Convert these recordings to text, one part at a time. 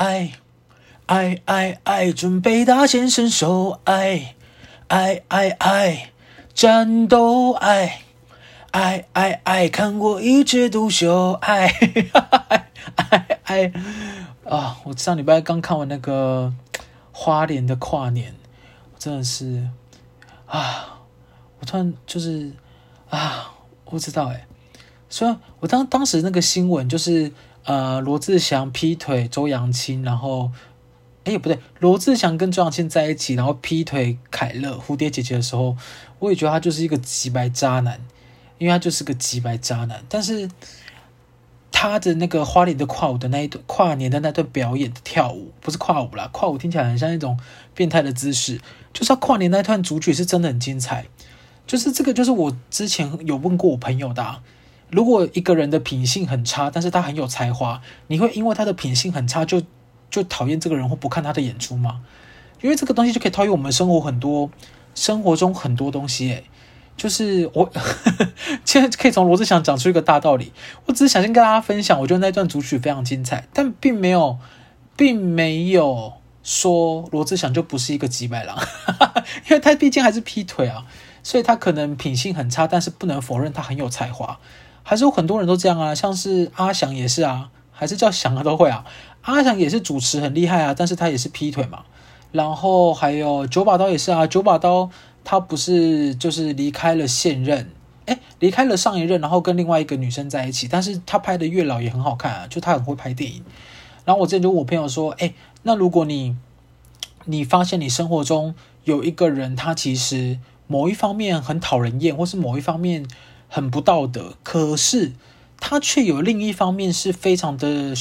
爱爱爱爱，准备大显身手，爱爱爱爱，战斗爱爱爱爱，看过一枝独秀，爱爱爱啊！我上礼拜刚看完那个花莲的跨年，真的是啊！我突然就是啊，我不知道哎。虽然我当当时那个新闻就是呃罗志祥劈腿周扬青，然后哎不对，罗志祥跟周扬青在一起，然后劈腿凯乐蝴蝶姐姐的时候，我也觉得他就是一个极白渣男，因为他就是个极白渣男。但是他的那个花莲的跨舞的那一段跨年的那段表演的跳舞，不是跨舞啦，跨舞听起来很像一种变态的姿势，就是他跨年那段主曲是真的很精彩。就是这个，就是我之前有问过我朋友的。如果一个人的品性很差，但是他很有才华，你会因为他的品性很差就就讨厌这个人或不看他的演出吗？因为这个东西就可以套用我们生活很多生活中很多东西，诶，就是我 现在可以从罗志祥讲出一个大道理。我只是想先跟大家分享，我觉得那段主曲非常精彩，但并没有并没有说罗志祥就不是一个几百郎，因为他毕竟还是劈腿啊。所以他可能品性很差，但是不能否认他很有才华。还是有很多人都这样啊，像是阿翔也是啊，还是叫翔啊都会啊。阿翔也是主持很厉害啊，但是他也是劈腿嘛。然后还有九把刀也是啊，九把刀他不是就是离开了现任，诶，离开了上一任，然后跟另外一个女生在一起，但是他拍的月老也很好看啊，就他很会拍电影。然后我之前就我朋友说，诶，那如果你你发现你生活中有一个人，他其实。某一方面很讨人厌，或是某一方面很不道德，可是他却有另一方面是非常的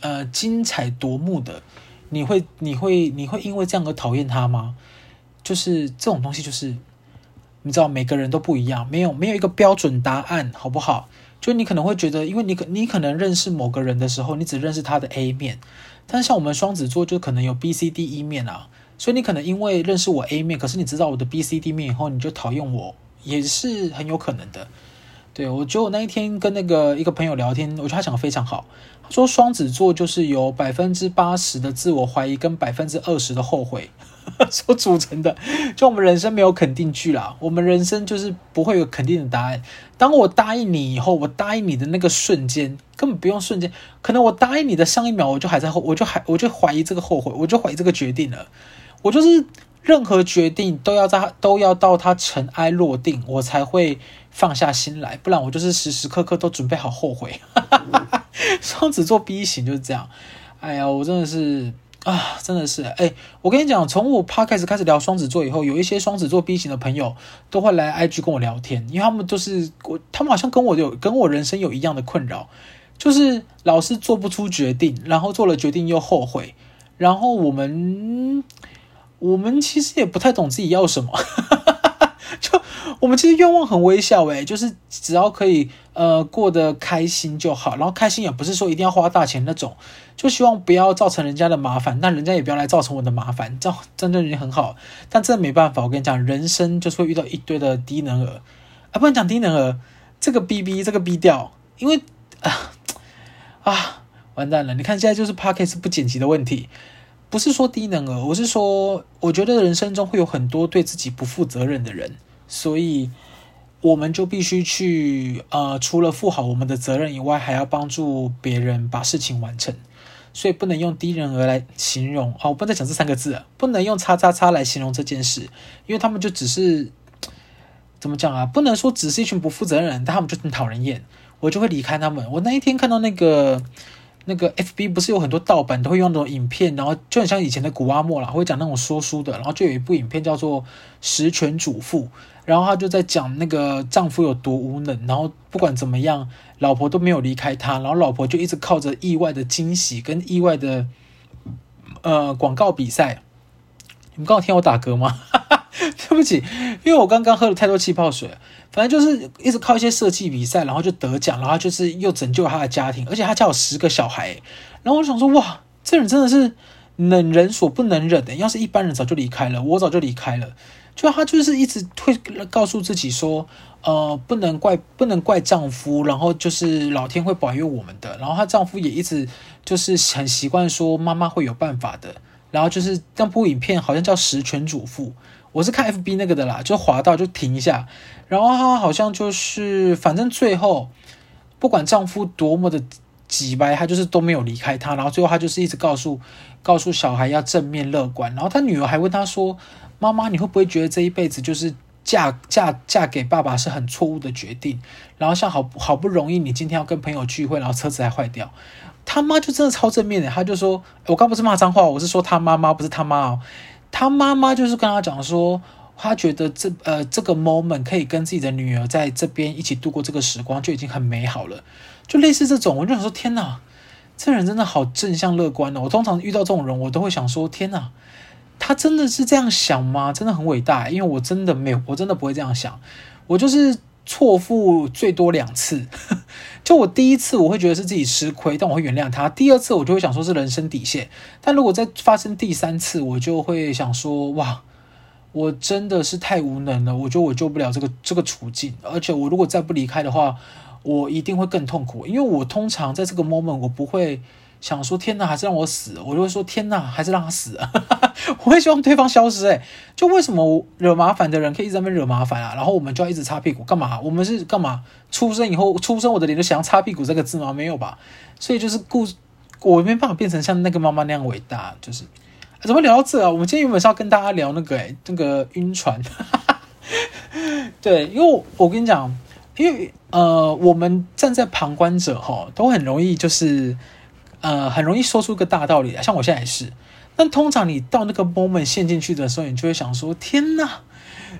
呃精彩夺目的。你会你会你会因为这样而讨厌他吗？就是这种东西，就是你知道，每个人都不一样，没有没有一个标准答案，好不好？就你可能会觉得，因为你可你可能认识某个人的时候，你只认识他的 A 面，但是像我们双子座，就可能有 B、C、D、E 面啊。所以你可能因为认识我 A 面，可是你知道我的 B、C、D 面以后，你就讨厌我，也是很有可能的。对，我觉得我那一天跟那个一个朋友聊天，我觉得他讲的非常好。他说双子座就是由百分之八十的自我怀疑跟百分之二十的后悔 所组成的。就我们人生没有肯定句啦，我们人生就是不会有肯定的答案。当我答应你以后，我答应你的那个瞬间，根本不用瞬间，可能我答应你的上一秒，我就还在后，我就还我就怀疑这个后悔，我就怀疑这个决定了。我就是任何决定都要在都要到他尘埃落定，我才会放下心来，不然我就是时时刻刻都准备好后悔。双子座 B 型就是这样。哎呀，我真的是啊，真的是哎，我跟你讲，从我 Podcast 开始聊双子座以后，有一些双子座 B 型的朋友都会来 IG 跟我聊天，因为他们都是我，他们好像跟我有跟我人生有一样的困扰，就是老是做不出决定，然后做了决定又后悔，然后我们。我们其实也不太懂自己要什么，就我们其实愿望很微小诶，就是只要可以呃过得开心就好，然后开心也不是说一定要花大钱那种，就希望不要造成人家的麻烦，那人家也不要来造成我的麻烦，这样真的人很好，但真的没办法，我跟你讲，人生就是会遇到一堆的低能儿啊，不能讲低能儿，这个 B B 这个 B 调，因为啊啊完蛋了，你看现在就是 Podcast 不剪辑的问题。不是说低能儿，我是说，我觉得人生中会有很多对自己不负责任的人，所以我们就必须去，呃，除了负好我们的责任以外，还要帮助别人把事情完成，所以不能用低能儿来形容。哦，我不能再讲这三个字，不能用叉叉叉来形容这件事，因为他们就只是怎么讲啊？不能说只是一群不负责任，但他们就很讨人厌，我就会离开他们。我那一天看到那个。那个 FB 不是有很多盗版都会用那种影片，然后就很像以前的古阿莫啦，会讲那种说书的，然后就有一部影片叫做《十全主妇》，然后他就在讲那个丈夫有多无能，然后不管怎么样，老婆都没有离开他，然后老婆就一直靠着意外的惊喜跟意外的呃广告比赛。你们刚好听我打嗝吗？对不起，因为我刚刚喝了太多气泡水。反正就是一直靠一些设计比赛，然后就得奖，然后就是又拯救了他的家庭，而且他家有十个小孩。然后我想说，哇，这人真的是忍人所不能忍的。要是一般人早就离开了，我早就离开了。就她就是一直会告诉自己说，呃，不能怪不能怪丈夫，然后就是老天会保佑我们的。然后她丈夫也一直就是很习惯说妈妈会有办法的。然后就是那部影片好像叫《十全主妇》，我是看 FB 那个的啦，就滑到就停一下。然后她好像就是反正最后不管丈夫多么的挤掰，她就是都没有离开他。然后最后她就是一直告诉告诉小孩要正面乐观。然后她女儿还问她说。妈妈，你会不会觉得这一辈子就是嫁嫁嫁给爸爸是很错误的决定？然后像好好不容易你今天要跟朋友聚会，然后车子还坏掉，他妈就真的超正面的，他就说：“我刚不是骂脏话，我是说他妈妈不是他妈哦。”他妈妈就是跟他讲说，他觉得这呃这个 moment 可以跟自己的女儿在这边一起度过这个时光就已经很美好了，就类似这种，我就想说天哪，这人真的好正向乐观哦！我通常遇到这种人，我都会想说天哪。他真的是这样想吗？真的很伟大，因为我真的没有，我真的不会这样想。我就是错付最多两次，就我第一次我会觉得是自己吃亏，但我会原谅他。第二次我就会想说是人生底线，但如果再发生第三次，我就会想说哇，我真的是太无能了，我觉得我救不了这个这个处境，而且我如果再不离开的话，我一定会更痛苦，因为我通常在这个 moment 我不会。想说天哪，还是让我死？我就会说天哪，还是让他死！我会希望对方消失。诶，就为什么惹麻烦的人可以一直在那边惹麻烦啊？然后我们就要一直擦屁股干嘛？我们是干嘛？出生以后，出生我的脸就想要擦屁股这个字吗？没有吧？所以就是故，我没办法变成像那个妈妈那样伟大。就是怎么聊到这啊？我们今天原本是要跟大家聊那个诶，那个晕船。对，因为我跟你讲，因为呃，我们站在旁观者哈，都很容易就是。呃，很容易说出个大道理来，像我现在也是。但通常你到那个 moment 陷进去的时候，你就会想说：天哪，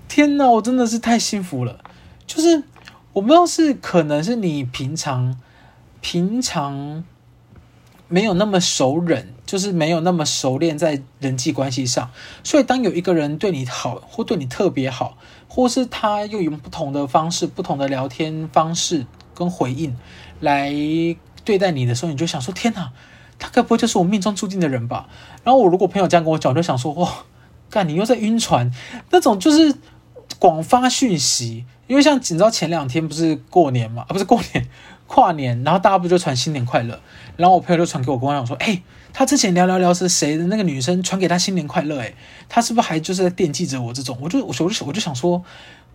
天哪，我真的是太幸福了。就是我不知道是可能是你平常平常没有那么熟稔，就是没有那么熟练在人际关系上，所以当有一个人对你好，或对你特别好，或是他又用不同的方式、不同的聊天方式跟回应来。对待你的时候，你就想说：天哪，他该不会就是我命中注定的人吧？然后我如果朋友这样跟我讲，我就想说：哇，干你又在晕船？那种就是广发讯息，因为像你知道前两天不是过年嘛？啊，不是过年，跨年，然后大家不就传新年快乐？然后我朋友就传给我，跟我讲说：哎，他之前聊聊聊是谁的那个女生传给他新年快乐？哎，他是不是还就是在惦记着我？这种，我就我就我就想说，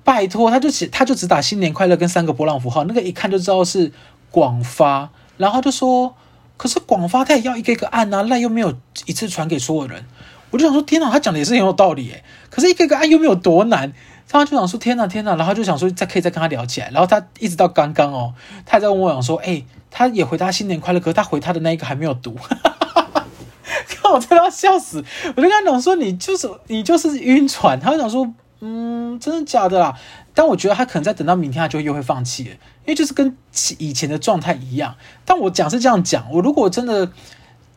拜托，他就只他就只打新年快乐跟三个波浪符号，那个一看就知道是广发。然后就说，可是广发他也要一个一个按啊，赖又没有一次传给所有人，我就想说，天哪，他讲的也是很有道理诶，可是一个一个按又没有多难，他就想说，天哪，天哪，然后就想说，再可以再跟他聊起来，然后他一直到刚刚哦，他还在问我讲说，哎，他也回他新年快乐，可是他回他的那一个还没有读，看我真的要笑死，我就跟他讲说，你就是你就是晕船，他就想说，嗯，真的假的啦？但我觉得他可能在等到明天，他就又会放弃了。因为就是跟以前的状态一样，但我讲是这样讲，我如果真的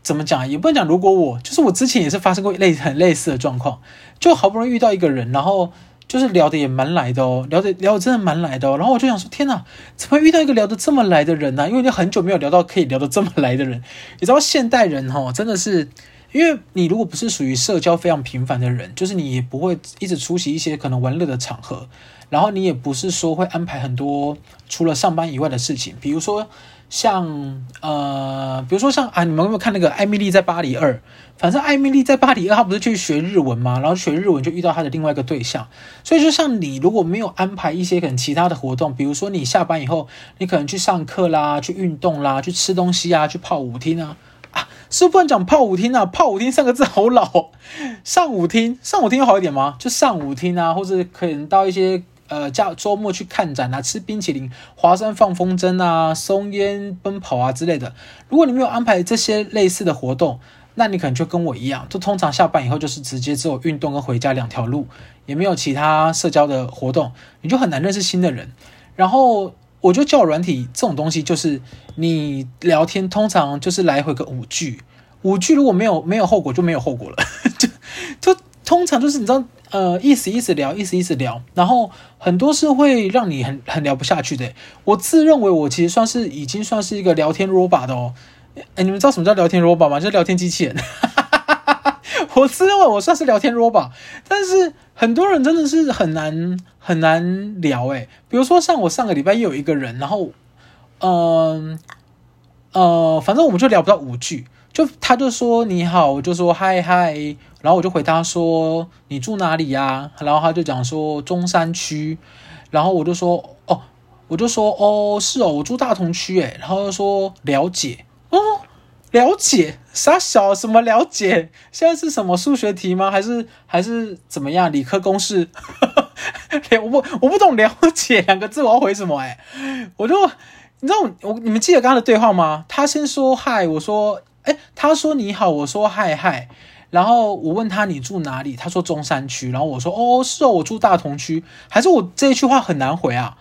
怎么讲，也不能讲。如果我就是我之前也是发生过类很类似的状况，就好不容易遇到一个人，然后就是聊得也蛮来的哦，聊得聊得真的蛮来的哦。然后我就想说，天哪，怎么遇到一个聊得这么来的人呢？因为你很久没有聊到可以聊得这么来的人。你知道现代人哈，真的是，因为你如果不是属于社交非常频繁的人，就是你也不会一直出席一些可能玩乐的场合。然后你也不是说会安排很多除了上班以外的事情，比如说像呃，比如说像啊，你们有没有看那个《艾米丽在巴黎二》？反正艾米丽在巴黎二，她不是去学日文吗？然后学日文就遇到她的另外一个对象。所以就像你如果没有安排一些可能其他的活动，比如说你下班以后，你可能去上课啦，去运动啦，去吃东西啊，去泡舞厅啊啊，是不是不能讲泡舞厅啊？泡舞厅三个字好老，上舞厅，上舞厅好一点吗？就上舞厅啊，或者可能到一些。呃，假周末去看展啊，吃冰淇淋，华山放风筝啊，松烟奔跑啊之类的。如果你没有安排这些类似的活动，那你可能就跟我一样，就通常下班以后就是直接只有运动跟回家两条路，也没有其他社交的活动，你就很难认识新的人。然后我觉得交友软体这种东西，就是你聊天通常就是来回个五句，五句如果没有没有后果就没有后果了，就就通常就是你知道。呃，意思意思聊，意思意思聊，然后很多是会让你很很聊不下去的。我自认为我其实算是已经算是一个聊天 robot 的哦。哎，你们知道什么叫聊天 robot 吗？就是聊天机器人。我自认为我算是聊天 robot，但是很多人真的是很难很难聊诶，比如说像我上个礼拜又有一个人，然后嗯，呃，反正我们就聊不到五句，就他就说你好，我就说嗨嗨，然后我就回答说你住哪里呀？然后他就讲说中山区，然后我就说哦，我就说哦是哦，我住大同区诶，然后就说了解哦。了解啥小什么了解？现在是什么数学题吗？还是还是怎么样？理科公式？我不我不懂了解两个字，我要回什么？哎，我就你知道我你们记得刚刚的对话吗？他先说嗨，我说哎，他说你好，我说嗨嗨，然后我问他你住哪里？他说中山区，然后我说哦是哦，我住大同区，还是我这一句话很难回啊？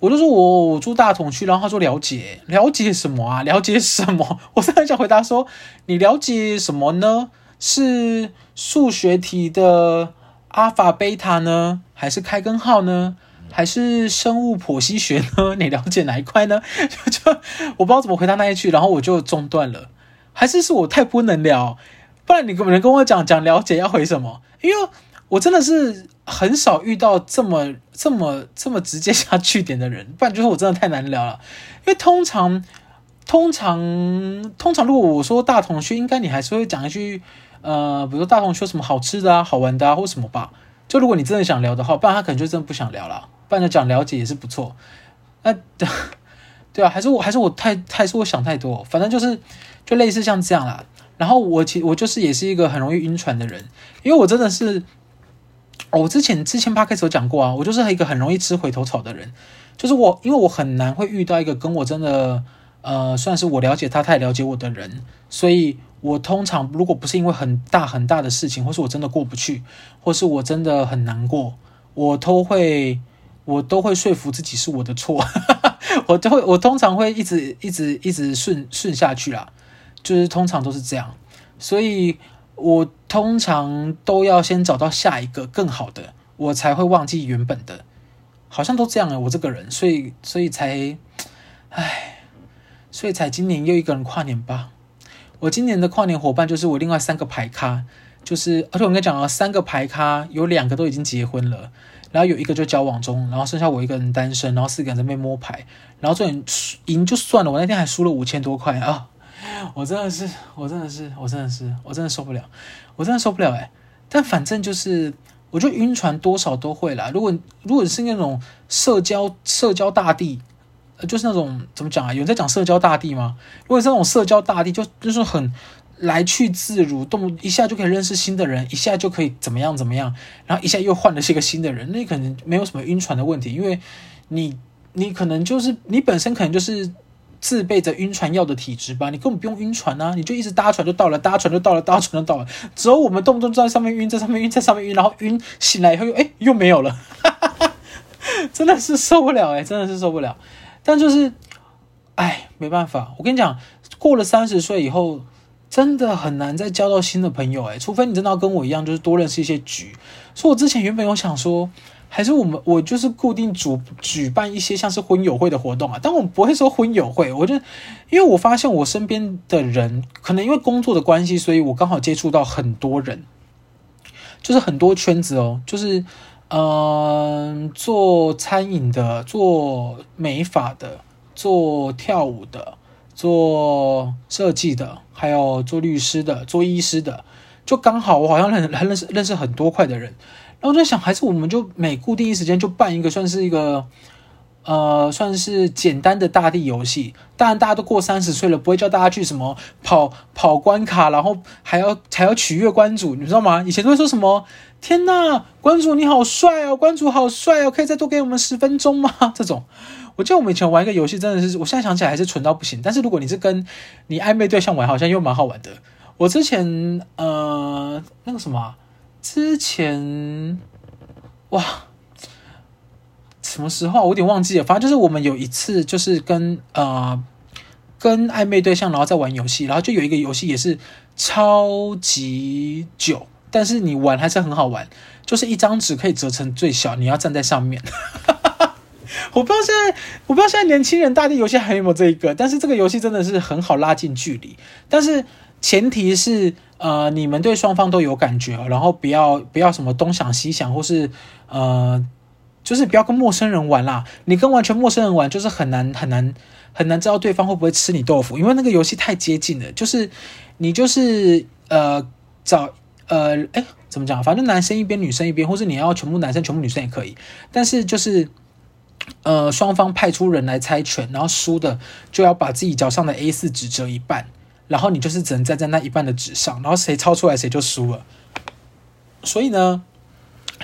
我就说我我住大同区，然后他说了解了解什么啊？了解什么？我是很想回答说，你了解什么呢？是数学题的阿法贝塔呢，还是开根号呢？还是生物剖析学呢？你了解哪一块呢？就就我不知道怎么回答那一句，然后我就中断了。还是是我太不能聊？不然你可不能跟我讲讲了解要回什么？因为我真的是。很少遇到这么这么这么直接下句点的人，不然就是我真的太难聊了。因为通常通常通常，如果我说大同区，应该你还是会讲一句，呃，比如说大同区有什么好吃的啊、好玩的啊，或什么吧。就如果你真的想聊的话，不然他可能就真的不想聊了。不然就讲了解也是不错。那 对啊，还是我还是我太太是我想太多，反正就是就类似像这样啦。然后我其我就是也是一个很容易晕船的人，因为我真的是。哦，我之前之前 p o d c a s 有讲过啊，我就是一个很容易吃回头草的人，就是我，因为我很难会遇到一个跟我真的，呃，算是我了解他，他也了解我的人，所以我通常如果不是因为很大很大的事情，或是我真的过不去，或是我真的很难过，我都会我都会说服自己是我的错，我都会我通常会一直一直一直顺顺下去啦，就是通常都是这样，所以。我通常都要先找到下一个更好的，我才会忘记原本的，好像都这样啊，我这个人，所以所以才，唉，所以才今年又一个人跨年吧。我今年的跨年伙伴就是我另外三个牌咖，就是而且我跟你讲啊，三个牌咖有两个都已经结婚了，然后有一个就交往中，然后剩下我一个人单身，然后四个人在那边摸牌，然后这赢赢就算了，我那天还输了五千多块啊。我真的是，我真的是，我真的是，我真的受不了，我真的受不了哎！但反正就是，我觉得晕船多少都会啦。如果如果是那种社交社交大帝，就是那种怎么讲啊？有人在讲社交大帝吗？如果是那种社交大帝，就就是很来去自如，动一下就可以认识新的人，一下就可以怎么样怎么样，然后一下又换了是一个新的人，那可能没有什么晕船的问题，因为你你可能就是你本身可能就是。自备着晕船药的体质吧，你根本不用晕船啊，你就一直搭船就到了，搭船就到了，搭船就到了。只有我们动不动在上面晕，在上面晕，在上面晕，然后晕醒来以后又哎又没有了，真的是受不了哎，真的是受不了。但就是哎没办法，我跟你讲，过了三十岁以后，真的很难再交到新的朋友哎，除非你真的要跟我一样，就是多认识一些局。所以我之前原本有想说。还是我们我就是固定主举办一些像是婚友会的活动啊，但我不会说婚友会，我就因为我发现我身边的人可能因为工作的关系，所以我刚好接触到很多人，就是很多圈子哦，就是嗯、做餐饮的、做美发的、做跳舞的、做设计的，还有做律师的、做医师的，就刚好我好像认认认识认识很多块的人。然后我在想，还是我们就每固定一时间就办一个，算是一个，呃，算是简单的大地游戏。当然，大家都过三十岁了，不会叫大家去什么跑跑关卡，然后还要还要取悦关主，你知道吗？以前都会说什么“天呐，关主你好帅哦，关主好帅哦，可以再多给我们十分钟吗？” 这种，我记得我们以前玩一个游戏，真的是，我现在想起来还是蠢到不行。但是如果你是跟你暧昧对象玩，好像又蛮好玩的。我之前呃，那个什么。之前，哇，什么时候我有点忘记了。反正就是我们有一次，就是跟呃跟暧昧对象，然后在玩游戏，然后就有一个游戏也是超级久，但是你玩还是很好玩。就是一张纸可以折成最小，你要站在上面。我不知道现在，我不知道现在年轻人大地游戏还有没有这一个，但是这个游戏真的是很好拉近距离。但是前提是呃你们对双方都有感觉，然后不要不要什么东想西想，或是呃就是不要跟陌生人玩啦。你跟完全陌生人玩，就是很难很难很难知道对方会不会吃你豆腐，因为那个游戏太接近了。就是你就是呃找呃哎怎么讲，反正男生一边女生一边，或是你要全部男生全部女生也可以，但是就是。呃，双方派出人来猜拳，然后输的就要把自己脚上的 A 四纸折一半，然后你就是只能站在那一半的纸上，然后谁抄出来谁就输了。所以呢，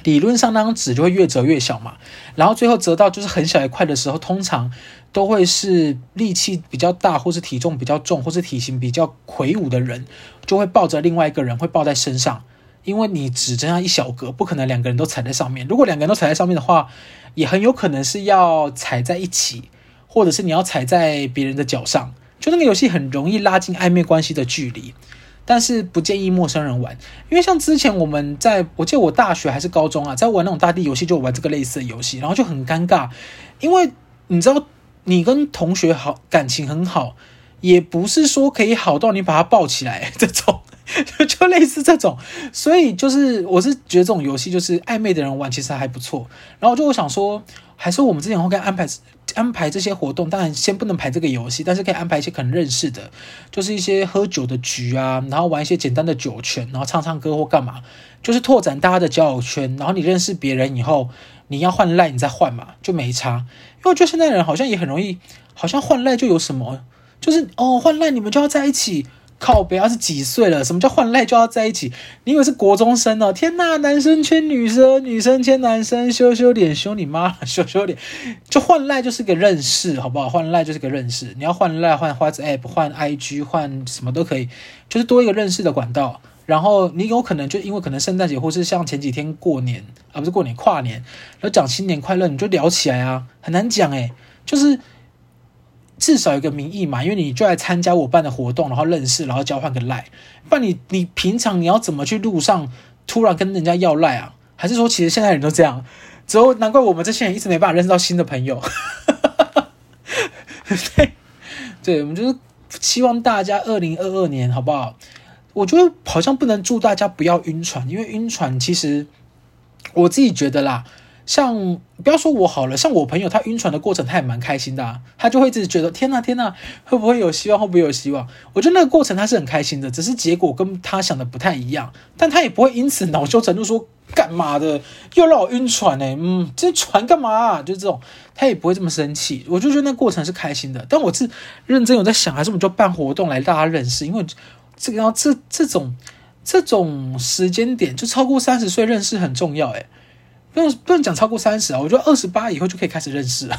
理论上那张纸就会越折越小嘛，然后最后折到就是很小一块的时候，通常都会是力气比较大，或是体重比较重，或是体型比较魁梧的人，就会抱着另外一个人会抱在身上。因为你只剩下一小格，不可能两个人都踩在上面。如果两个人都踩在上面的话，也很有可能是要踩在一起，或者是你要踩在别人的脚上。就那个游戏很容易拉近暧昧关系的距离，但是不建议陌生人玩。因为像之前我们在，我记得我大学还是高中啊，在玩那种大地游戏，就玩这个类似的游戏，然后就很尴尬，因为你知道，你跟同学好感情很好，也不是说可以好到你把他抱起来 这种。就类似这种，所以就是我是觉得这种游戏就是暧昧的人玩其实还不错。然后就我想说，还是我们之前会该安排安排这些活动，当然先不能排这个游戏，但是可以安排一些可能认识的，就是一些喝酒的局啊，然后玩一些简单的酒拳，然后唱唱歌或干嘛，就是拓展大家的交友圈。然后你认识别人以后，你要换赖你再换嘛，就没差。因为我觉得现在人好像也很容易，好像换赖就有什么，就是哦换赖你们就要在一起。靠北，要是几岁了？什么叫换赖就要在一起？你以为是国中生哦？天呐，男生牵女生，女生牵男生，羞羞脸，羞你妈，羞羞脸。就换赖就是个认识，好不好？换赖就是个认识。你要换赖，换 WhatsApp，换 IG，换什么都可以，就是多一个认识的管道。然后你有可能就因为可能圣诞节，或是像前几天过年啊，不是过年跨年，然后讲新年快乐，你就聊起来啊，很难讲诶，就是。至少有个名义嘛，因为你就来参加我办的活动，然后认识，然后交换个赖。不然你你平常你要怎么去路上突然跟人家要赖啊？还是说其实现在人都这样？之后难怪我们这些人一直没办法认识到新的朋友。对，对，我们就是希望大家二零二二年好不好？我觉得好像不能祝大家不要晕船，因为晕船其实我自己觉得啦。像不要说我好了，像我朋友他晕船的过程，他也蛮开心的，他就会一直觉得天呐天呐，会不会有希望？会不会有希望？我觉得那个过程他是很开心的，只是结果跟他想的不太一样，但他也不会因此恼羞成怒说干嘛的又让我晕船呢、嗯，这船干嘛啊？就这种，他也不会这么生气。我就觉得那过程是开心的，但我是认真有在想，还是我们就办活动来大家认识？因为这个要这这种这种时间点，就超过三十岁认识很重要诶、不用不用讲超过三十啊，我觉得二十八以后就可以开始认识了。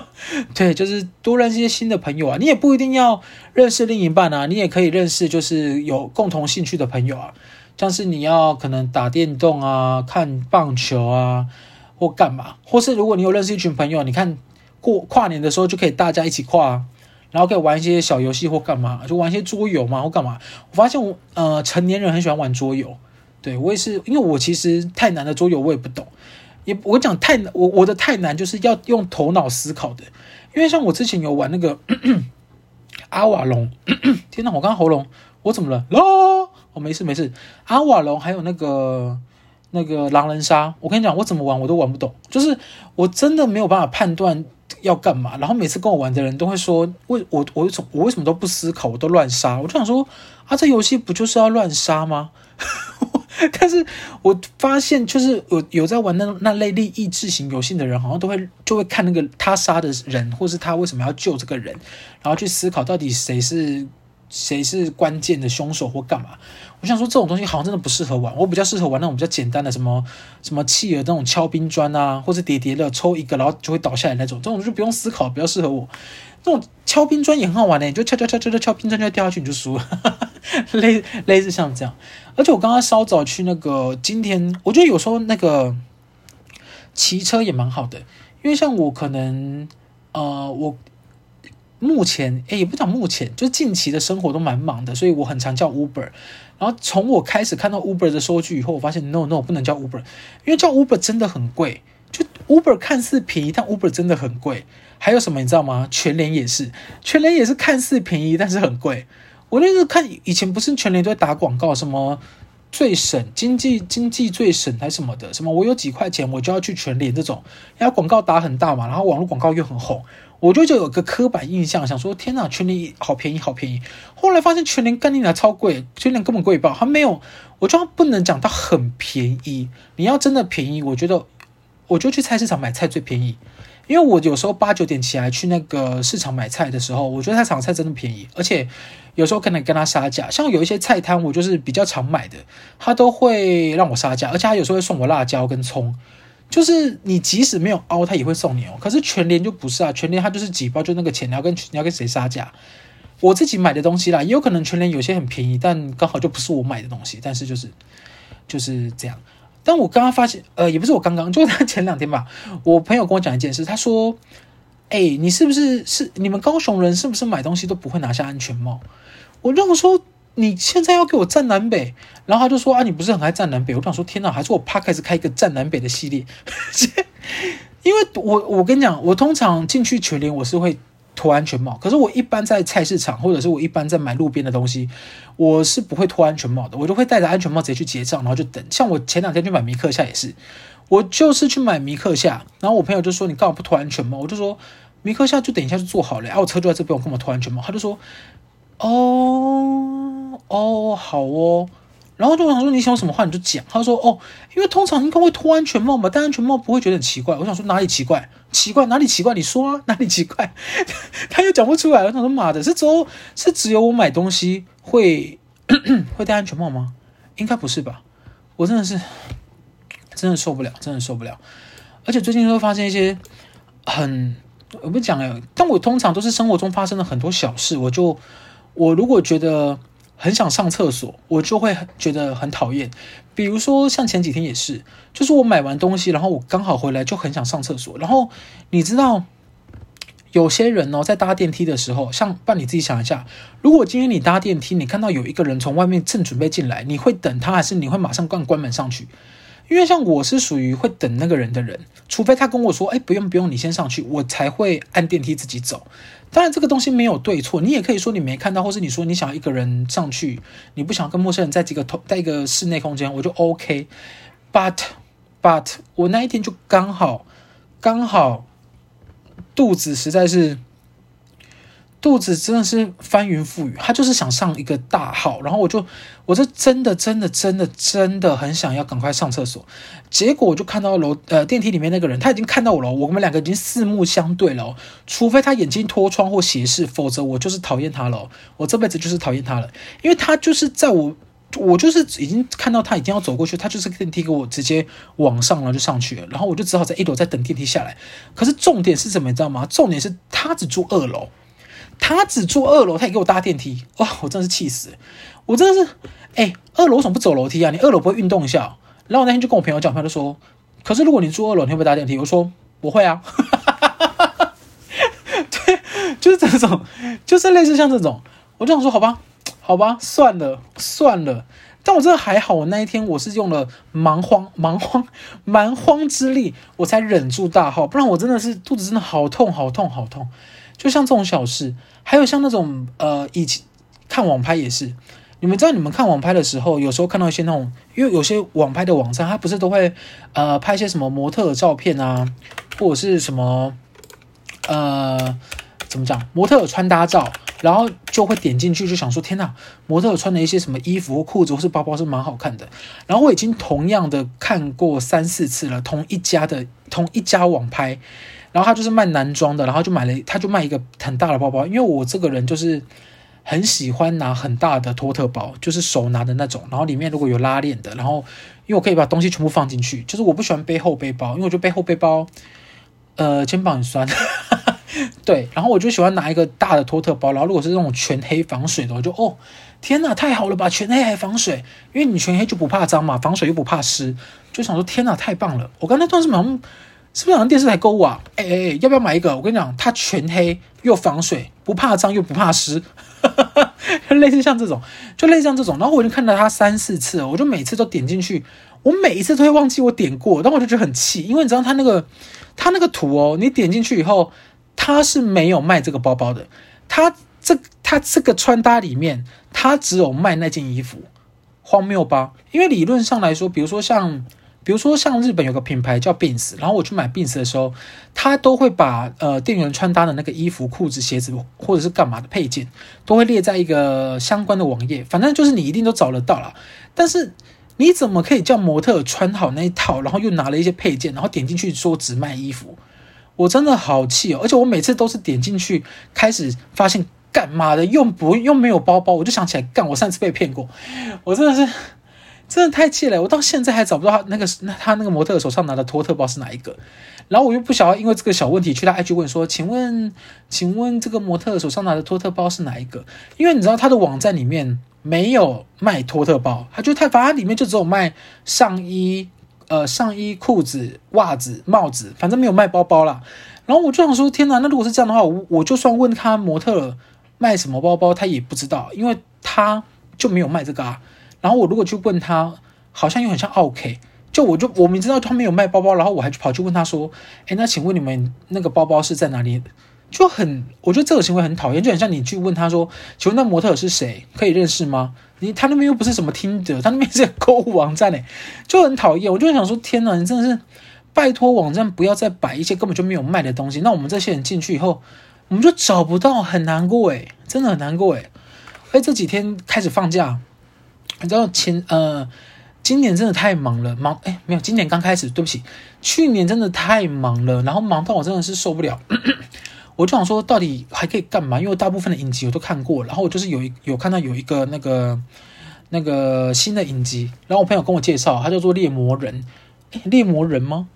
对，就是多认识一些新的朋友啊。你也不一定要认识另一半啊，你也可以认识就是有共同兴趣的朋友啊。像是你要可能打电动啊、看棒球啊，或干嘛，或是如果你有认识一群朋友，你看过跨年的时候就可以大家一起跨，然后可以玩一些小游戏或干嘛，就玩一些桌游嘛或干嘛。我发现我呃成年人很喜欢玩桌游。对，我也是，因为我其实太难的桌游我也不懂，也我讲太难，我我的太难就是要用头脑思考的，因为像我之前有玩那个咳咳阿瓦隆，天哪，我刚刚喉咙我怎么了？咯，我没事没事，阿瓦隆还有那个那个狼人杀，我跟你讲，我怎么玩我都玩不懂，就是我真的没有办法判断要干嘛，然后每次跟我玩的人都会说，为我我我我为什么都不思考，我都乱杀，我就想说啊，这游戏不就是要乱杀吗？但是我发现，就是有有在玩那那类利益智型游戏的人，好像都会就会看那个他杀的人，或是他为什么要救这个人，然后去思考到底谁是谁是关键的凶手或干嘛。我想说，这种东西好像真的不适合玩。我比较适合玩那种比较简单的，什么什么企鹅那种敲冰砖啊，或是叠叠乐，抽一个然后就会倒下来那种，这种就不用思考，比较适合我。那种敲冰砖也很好玩的，你就敲敲敲敲敲敲冰砖就会掉下去，你就输了。类类似像这样，而且我刚刚稍早去那个，今天我觉得有时候那个骑车也蛮好的，因为像我可能呃，我目前诶也不讲目前，就近期的生活都蛮忙的，所以我很常叫 Uber。然后从我开始看到 Uber 的收据以后，我发现 No No 不能叫 Uber，因为叫 Uber 真的很贵。就 Uber 看似便宜，但 Uber 真的很贵。还有什么你知道吗？全联也是，全联也是看似便宜，但是很贵。我那个看以前不是全联都在打广告，什么最省经济经济最省还是什么的，什么我有几块钱我就要去全联这种，然后广告打很大嘛，然后网络广告又很红。我就就有个刻板印象，想说天哪，全联好便宜，好便宜。后来发现全联干你娘超贵，全联根本贵爆。它没有，我就不能讲它很便宜。你要真的便宜，我觉得我就去菜市场买菜最便宜。因为我有时候八九点起来去那个市场买菜的时候，我觉得菜场菜真的便宜，而且有时候可能跟他杀价。像有一些菜摊，我就是比较常买的，他都会让我杀价，而且他有时候会送我辣椒跟葱。就是你即使没有凹，他也会送你哦。可是全联就不是啊，全联它就是几包就那个钱，你要跟你要跟谁杀价？我自己买的东西啦，也有可能全联有些很便宜，但刚好就不是我买的东西。但是就是就是这样。但我刚刚发现，呃，也不是我刚刚，就是他前两天吧，我朋友跟我讲一件事，他说：“哎，你是不是是你们高雄人是不是买东西都不会拿下安全帽？”我让我说。你现在要给我站南北，然后他就说啊，你不是很爱站南北？我想说，天哪，还是我 p 开始开一个站南北的系列？因为我我跟你讲，我通常进去全联我是会脱安全帽，可是我一般在菜市场或者是我一般在买路边的东西，我是不会脱安全帽的，我就会戴着安全帽直接去结账，然后就等。像我前两天去买米克夏也是，我就是去买米克夏，然后我朋友就说，你干嘛不脱安全帽？我就说米克夏就等一下就做好了，啊，我车就在这边，我干嘛脱安全帽？他就说。哦哦，好哦，然后就想说，你想什么话你就讲。他说哦，因为通常应该会脱安全帽嘛，戴安全帽不会觉得很奇怪。我想说哪里奇怪？奇怪哪里奇怪？你说啊，哪里奇怪？他又讲不出来。我想说妈的，是只有是只有我买东西会 会戴安全帽吗？应该不是吧？我真的是真的受不了，真的受不了。而且最近会发现一些很我不讲了，但我通常都是生活中发生了很多小事，我就。我如果觉得很想上厕所，我就会觉得很讨厌。比如说像前几天也是，就是我买完东西，然后我刚好回来就很想上厕所。然后你知道，有些人哦，在搭电梯的时候，像不你自己想一下，如果今天你搭电梯，你看到有一个人从外面正准备进来，你会等他，还是你会马上关关门上去？因为像我是属于会等那个人的人，除非他跟我说：“哎，不用不用，你先上去。”我才会按电梯自己走。当然，这个东西没有对错，你也可以说你没看到，或是你说你想要一个人上去，你不想跟陌生人在几个同在一个室内空间，我就 OK。But but 我那一天就刚好刚好肚子实在是。肚子真的是翻云覆雨，他就是想上一个大号，然后我就，我就真的真的真的真的很想要赶快上厕所，结果我就看到楼呃电梯里面那个人，他已经看到我了，我们两个已经四目相对了，除非他眼睛脱窗或斜视，否则我就是讨厌他了，我这辈子就是讨厌他了，因为他就是在我，我就是已经看到他已经要走过去，他就是电梯给我直接往上了就上去了，然后我就只好在一楼在等电梯下来，可是重点是什么你知道吗？重点是他只住二楼。他只住二楼，他也给我搭电梯，哇！我真的是气死，我真的是，哎、二楼为什么不走楼梯啊？你二楼不会运动一下？然后我那天就跟我朋友讲，他就说，可是如果你住二楼，你会不会搭电梯？我说不会啊，对，就是这种，就是类似像这种，我就想说，好吧，好吧，算了算了，但我真的还好，我那一天我是用了蛮荒蛮荒蛮荒之力，我才忍住大号，不然我真的是肚子真的好痛好痛好痛。就像这种小事，还有像那种呃，以前看网拍也是，你们知道，你们看网拍的时候，有时候看到一些那种，因为有些网拍的网站，它不是都会呃拍一些什么模特的照片啊，或者是什么呃怎么讲，模特的穿搭照，然后就会点进去，就想说天哪，模特穿的一些什么衣服或裤子或是包包是蛮好看的。然后我已经同样的看过三四次了，同一家的同一家网拍。然后他就是卖男装的，然后就买了，他就卖一个很大的包包。因为我这个人就是很喜欢拿很大的托特包，就是手拿的那种。然后里面如果有拉链的，然后因为我可以把东西全部放进去。就是我不喜欢背后背包，因为我觉得背后背包，呃，肩膀很酸。对，然后我就喜欢拿一个大的托特包。然后如果是那种全黑防水的，我就哦，天哪，太好了吧，全黑还防水，因为你全黑就不怕脏嘛，防水又不怕湿，就想说天哪，太棒了。我刚才当时马上。是不是好像电视台购物啊？哎哎哎，要不要买一个？我跟你讲，它全黑又防水，不怕脏又不怕湿，类似像这种，就类似像这种。然后我就看到它三四次，我就每次都点进去，我每一次都会忘记我点过，但我就觉得很气，因为你知道它那个它那个图哦，你点进去以后，它是没有卖这个包包的，它这他这个穿搭里面，他只有卖那件衣服，荒谬吧？因为理论上来说，比如说像。比如说，像日本有个品牌叫 Beams，然后我去买 Beams 的时候，他都会把呃店员穿搭的那个衣服、裤子、鞋子或者是干嘛的配件，都会列在一个相关的网页，反正就是你一定都找得到啦。但是你怎么可以叫模特穿好那一套，然后又拿了一些配件，然后点进去说只卖衣服？我真的好气哦！而且我每次都是点进去，开始发现干嘛的，又不又没有包包，我就想起来干，我上次被骗过，我真的是。真的太气了！我到现在还找不到他那个那他那个模特手上拿的托特包是哪一个，然后我又不晓得因为这个小问题去他 IG 问说，请问请问这个模特手上拿的托特包是哪一个？因为你知道他的网站里面没有卖托特包，他就他反正里面就只有卖上衣、呃上衣、裤子、袜子、帽子，反正没有卖包包啦。然后我就想说，天哪！那如果是这样的话，我我就算问他模特卖什么包包，他也不知道，因为他就没有卖这个啊。然后我如果去问他，好像又很像奥客，就我就我明知道他没有卖包包，然后我还去跑去问他说，哎，那请问你们那个包包是在哪里？就很，我觉得这个行为很讨厌，就很像你去问他说，请问那模特是谁？可以认识吗？你他那边又不是什么听的，他那边是购物网站诶，就很讨厌。我就想说，天哪，你真的是拜托网站不要再摆一些根本就没有卖的东西，那我们这些人进去以后，我们就找不到，很难过诶，真的很难过诶。哎，这几天开始放假。你知道前呃，今年真的太忙了，忙哎没有，今年刚开始，对不起，去年真的太忙了，然后忙到我真的是受不了，我就想说到底还可以干嘛？因为大部分的影集我都看过，然后我就是有一有看到有一个那个那个新的影集，然后我朋友跟我介绍，他叫做猎魔人，猎魔人吗？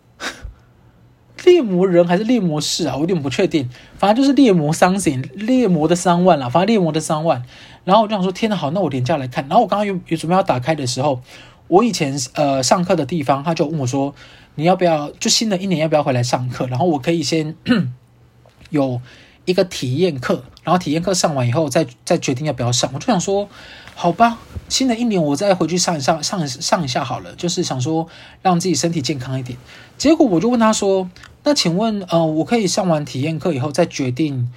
猎魔人还是猎魔士啊？我有点不确定，反正就是猎魔三千猎魔的三万啦，反正猎魔的三万。然后我就想说，天哪，好，那我连假来看。然后我刚刚有有准备要打开的时候，我以前呃上课的地方，他就问我说，你要不要就新的一年要不要回来上课？然后我可以先 有一个体验课，然后体验课上完以后再再决定要不要上。我就想说，好吧，新的一年我再回去上一上上上一下好了，就是想说让自己身体健康一点。结果我就问他说，那请问呃，我可以上完体验课以后再决定？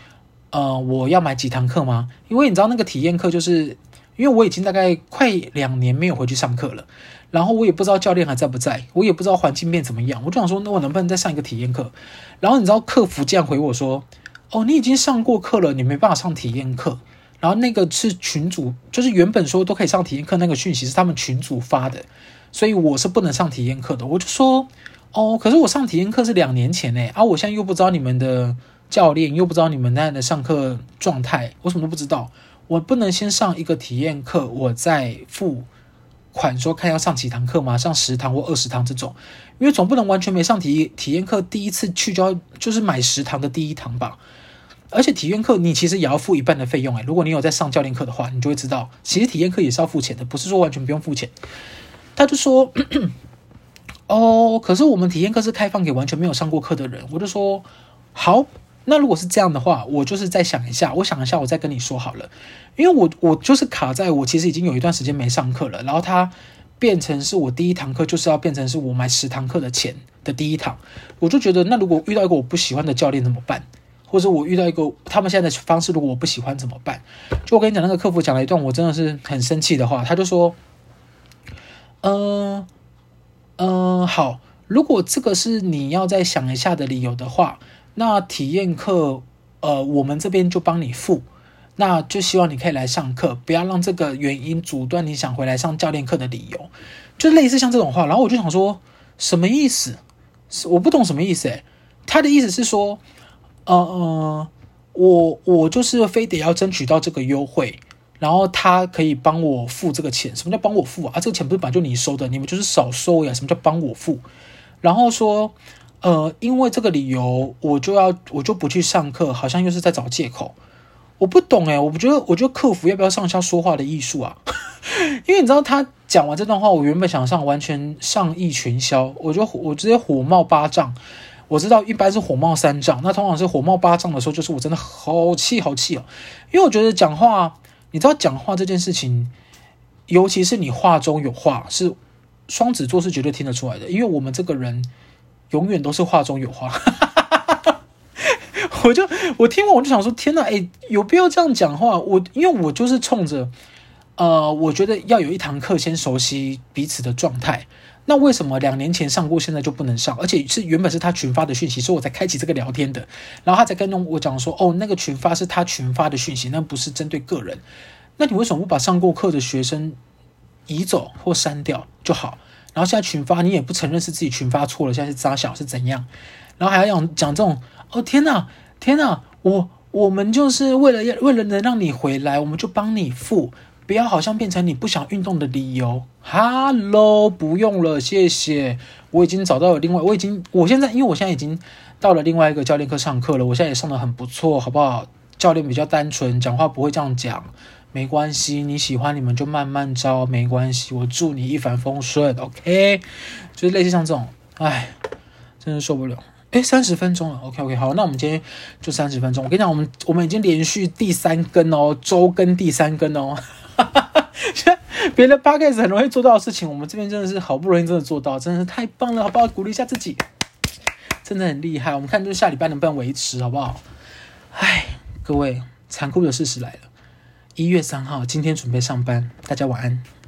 呃，我要买几堂课吗？因为你知道那个体验课，就是因为我已经大概快两年没有回去上课了，然后我也不知道教练还在不在，我也不知道环境变怎么样，我就想说，那我能不能再上一个体验课？然后你知道客服这样回我说，哦，你已经上过课了，你没办法上体验课。然后那个是群主，就是原本说都可以上体验课那个讯息是他们群主发的，所以我是不能上体验课的。我就说，哦，可是我上体验课是两年前诶，啊，我现在又不知道你们的。教练又不知道你们那样的上课状态，我什么都不知道。我不能先上一个体验课，我再付款说看要上几堂课吗？上十堂或二十堂这种，因为总不能完全没上体体验课，第一次去就就是买十堂的第一堂吧。而且体验课你其实也要付一半的费用诶，如果你有在上教练课的话，你就会知道，其实体验课也是要付钱的，不是说完全不用付钱。他就说，哦，可是我们体验课是开放给完全没有上过课的人。我就说，好。那如果是这样的话，我就是再想一下，我想一下，我再跟你说好了。因为我我就是卡在我其实已经有一段时间没上课了，然后它变成是我第一堂课就是要变成是我买十堂课的钱的第一堂，我就觉得那如果遇到一个我不喜欢的教练怎么办？或者我遇到一个他们现在的方式如果我不喜欢怎么办？就我跟你讲，那个客服讲了一段我真的是很生气的话，他就说，嗯、嗯、好，如果这个是你要再想一下的理由的话。那体验课，呃，我们这边就帮你付，那就希望你可以来上课，不要让这个原因阻断你想回来上教练课的理由，就类似像这种话。然后我就想说，什么意思？我不懂什么意思。诶，他的意思是说，呃呃，我我就是非得要争取到这个优惠，然后他可以帮我付这个钱。什么叫帮我付啊？啊，这个钱不是本来就你收的，你们就是少收呀。什么叫帮我付？然后说。呃，因为这个理由，我就要我就不去上课，好像又是在找借口。我不懂诶，我不觉得，我觉得客服要不要上一下说话的艺术啊？因为你知道他讲完这段话，我原本想上完全上意全消，我就我直接火冒八丈。我知道一般是火冒三丈，那通常是火冒八丈的时候，就是我真的好气好气哦。因为我觉得讲话，你知道讲话这件事情，尤其是你话中有话，是双子座是绝对听得出来的，因为我们这个人。永远都是话中有话，我就我听完我就想说，天哪，哎，有必要这样讲话？我因为我就是冲着，呃，我觉得要有一堂课先熟悉彼此的状态。那为什么两年前上过，现在就不能上？而且是原本是他群发的讯息，所以我才开启这个聊天的。然后他才跟我讲说，哦，那个群发是他群发的讯息，那不是针对个人。那你为什么不把上过课的学生移走或删掉就好？然后现在群发，你也不承认是自己群发错了，现在是扎小是怎样？然后还要讲讲这种，哦天哪，天哪，我我们就是为了要为了能让你回来，我们就帮你付。不要好像变成你不想运动的理由。Hello，不用了，谢谢。我已经找到了另外，我已经，我现在因为我现在已经到了另外一个教练课上课了，我现在也上得很不错，好不好？教练比较单纯，讲话不会这样讲，没关系。你喜欢你们就慢慢招，没关系。我祝你一帆风顺，OK？就是类似像这种，哎，真是受不了。哎，三十分钟了，OK OK，好，那我们今天就三十分钟。我跟你讲，我们我们已经连续第三更哦，周更第三更哦。别的 podcast 很容易做到的事情，我们这边真的是好不容易真的做到，真的是太棒了，好不好？鼓励一下自己，真的很厉害。我们看，就下礼拜能不能维持，好不好？哎，各位，残酷的事实来了，一月三号，今天准备上班，大家晚安。